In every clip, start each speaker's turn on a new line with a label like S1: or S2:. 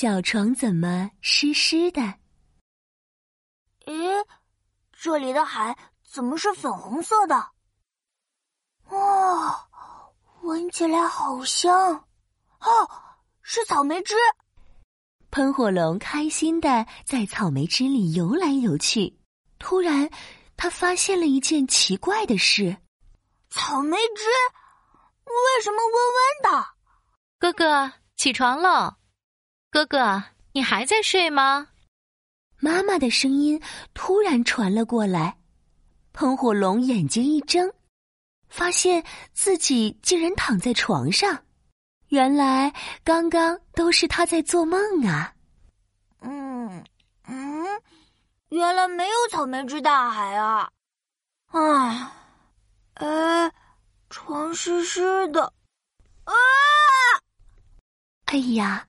S1: 小床怎么湿湿的？
S2: 咦，这里的海怎么是粉红色的？哇，闻起来好香！哦，是草莓汁。
S1: 喷火龙开心的在草莓汁里游来游去。突然，他发现了一件奇怪的事：
S2: 草莓汁为什么温温的？
S3: 哥哥，起床了！哥哥，你还在睡吗？
S1: 妈妈的声音突然传了过来。喷火龙眼睛一睁，发现自己竟然躺在床上。原来刚刚都是他在做梦啊！
S2: 嗯嗯，原来没有草莓之大海啊！啊，呃，床湿湿的，啊！
S1: 哎呀，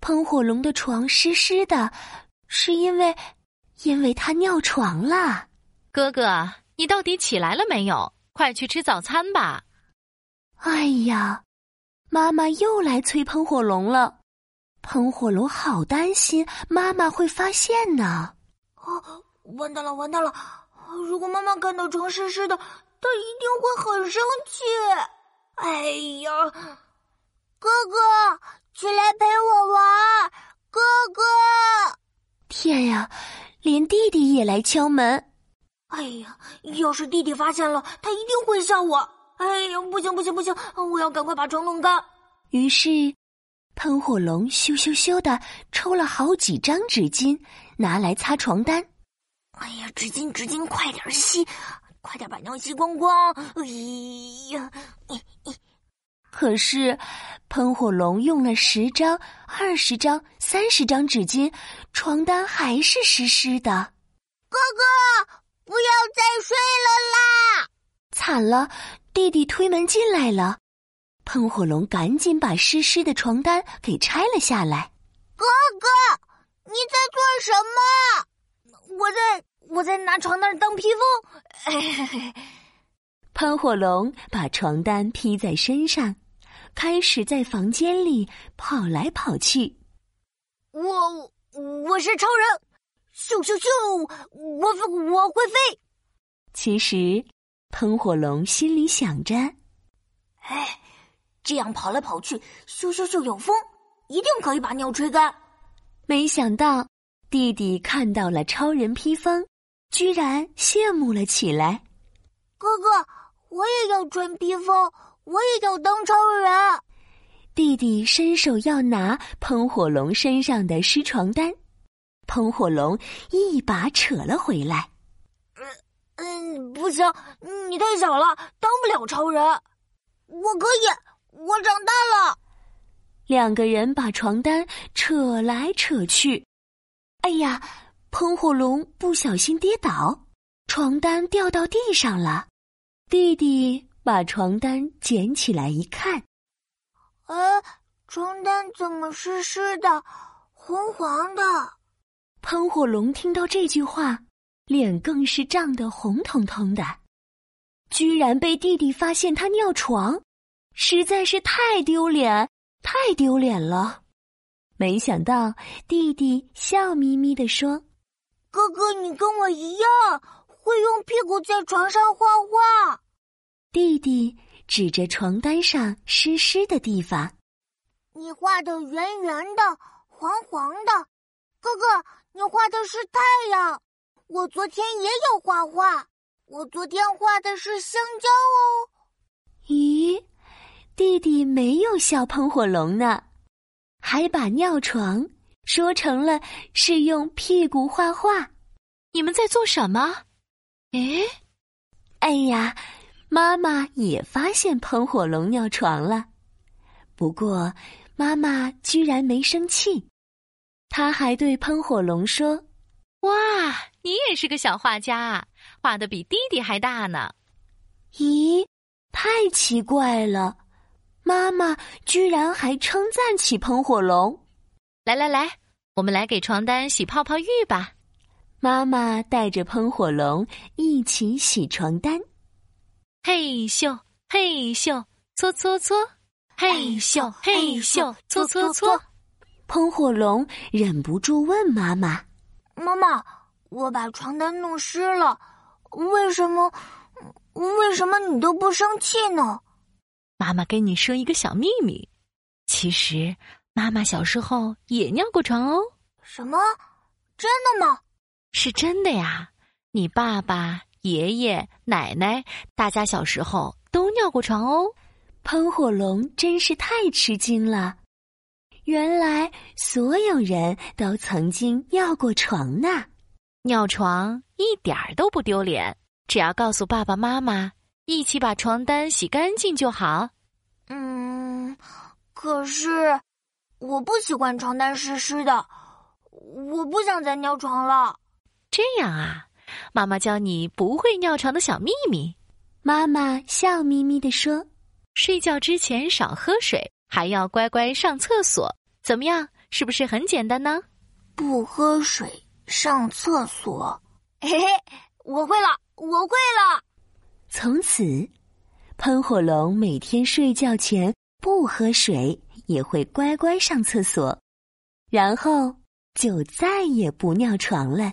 S1: 喷火龙的床湿湿的，是因为，因为他尿床了。
S3: 哥哥，你到底起来了没有？快去吃早餐吧。
S1: 哎呀，妈妈又来催喷火龙了。喷火龙好担心妈妈会发现呢。
S2: 哦，完蛋了，完蛋了！如果妈妈看到床湿湿的，她一定会很生气。哎呀，哥哥。起来陪我玩，哥哥！
S1: 天呀，连弟弟也来敲门！
S2: 哎呀，要是弟弟发现了，他一定会笑我。哎呀，不行不行不行，我要赶快把床弄干。
S1: 于是，喷火龙咻咻咻的抽了好几张纸巾，拿来擦床单。
S2: 哎呀，纸巾纸巾，快点吸，快点把尿吸光光！哎呀，咦咦。
S1: 可是，喷火龙用了十张、二十张、三十张纸巾，床单还是湿湿的。
S2: 哥哥，不要再睡了啦！
S1: 惨了，弟弟推门进来了。喷火龙赶紧把湿湿的床单给拆了下来。
S2: 哥哥，你在做什么？我在，我在拿床单当披风。
S1: 喷火龙把床单披在身上。开始在房间里跑来跑去。
S2: 我我是超人，咻咻咻！我我会飞。
S1: 其实，喷火龙心里想着：“
S2: 哎，这样跑来跑去，咻咻咻有风，一定可以把尿吹干。”
S1: 没想到，弟弟看到了超人披风，居然羡慕了起来。
S2: 哥哥，我也要穿披风。我也要当超人。
S1: 弟弟伸手要拿喷火龙身上的湿床单，喷火龙一把扯了回来。
S2: 嗯嗯，不行，你太小了，当不了超人。我可以，我长大了。
S1: 两个人把床单扯来扯去，哎呀，喷火龙不小心跌倒，床单掉到地上了。弟弟。把床单捡起来一看，
S2: 哎，床单怎么湿湿的、黄黄的？
S1: 喷火龙听到这句话，脸更是涨得红彤彤的。居然被弟弟发现他尿床，实在是太丢脸，太丢脸了。没想到弟弟笑眯眯地说：“
S2: 哥哥，你跟我一样，会用屁股在床上画画。”
S1: 弟弟指着床单上湿湿的地方：“
S2: 你画的圆圆的、黄黄的，哥哥，你画的是太阳。我昨天也有画画，我昨天画的是香蕉哦。”
S1: 咦，弟弟没有笑喷火龙呢，还把尿床说成了是用屁股画画。
S3: 你们在做什么？诶，
S1: 哎呀！妈妈也发现喷火龙尿床了，不过妈妈居然没生气，她还对喷火龙说：“
S3: 哇，你也是个小画家啊，画的比弟弟还大呢。”
S1: 咦，太奇怪了，妈妈居然还称赞起喷火龙。
S3: 来来来，我们来给床单洗泡泡浴吧。
S1: 妈妈带着喷火龙一起洗床单。
S3: 嘿咻嘿咻搓搓搓，嘿咻嘿咻搓搓搓。
S1: 喷火龙忍不住问妈妈：“
S2: 妈妈，我把床单弄湿了，为什么？为什么你都不生气呢？”
S3: 妈妈跟你说一个小秘密，其实妈妈小时候也尿过床哦。
S2: 什么？真的吗？
S3: 是真的呀！你爸爸、爷爷、奶奶，大家小时候都尿过床哦。
S1: 喷火龙真是太吃惊了，原来所有人都曾经尿过床呢。
S3: 尿床一点儿都不丢脸，只要告诉爸爸妈妈，一起把床单洗干净就好。
S2: 嗯，可是我不喜欢床单湿湿的，我不想再尿床了。
S3: 这样啊，妈妈教你不会尿床的小秘密。
S1: 妈妈笑眯眯地说。
S3: 睡觉之前少喝水，还要乖乖上厕所，怎么样？是不是很简单呢？
S2: 不喝水上厕所，嘿嘿，我会了，我会了。
S1: 从此，喷火龙每天睡觉前不喝水，也会乖乖上厕所，然后就再也不尿床了。